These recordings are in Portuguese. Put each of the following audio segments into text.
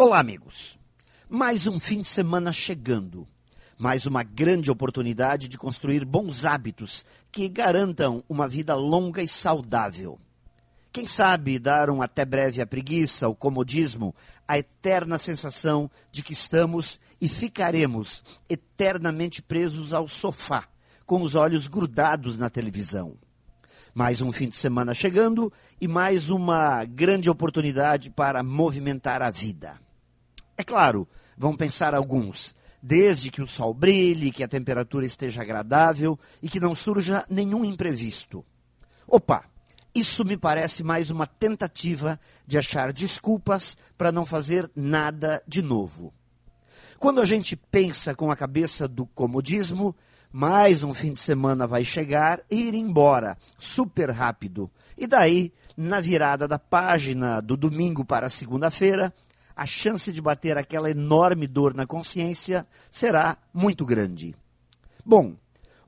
Olá, amigos. Mais um fim de semana chegando. Mais uma grande oportunidade de construir bons hábitos que garantam uma vida longa e saudável. Quem sabe dar um até breve à preguiça, ao comodismo, a eterna sensação de que estamos e ficaremos eternamente presos ao sofá, com os olhos grudados na televisão. Mais um fim de semana chegando e mais uma grande oportunidade para movimentar a vida. É claro, vão pensar alguns, desde que o sol brilhe, que a temperatura esteja agradável e que não surja nenhum imprevisto. Opa, isso me parece mais uma tentativa de achar desculpas para não fazer nada de novo. Quando a gente pensa com a cabeça do comodismo, mais um fim de semana vai chegar e ir embora, super rápido. E daí, na virada da página do domingo para segunda-feira, a chance de bater aquela enorme dor na consciência será muito grande. Bom,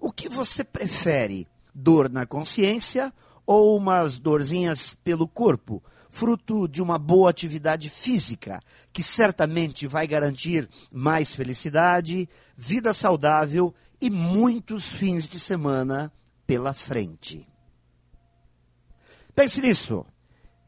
o que você prefere? Dor na consciência ou umas dorzinhas pelo corpo, fruto de uma boa atividade física, que certamente vai garantir mais felicidade, vida saudável e muitos fins de semana pela frente. Pense nisso.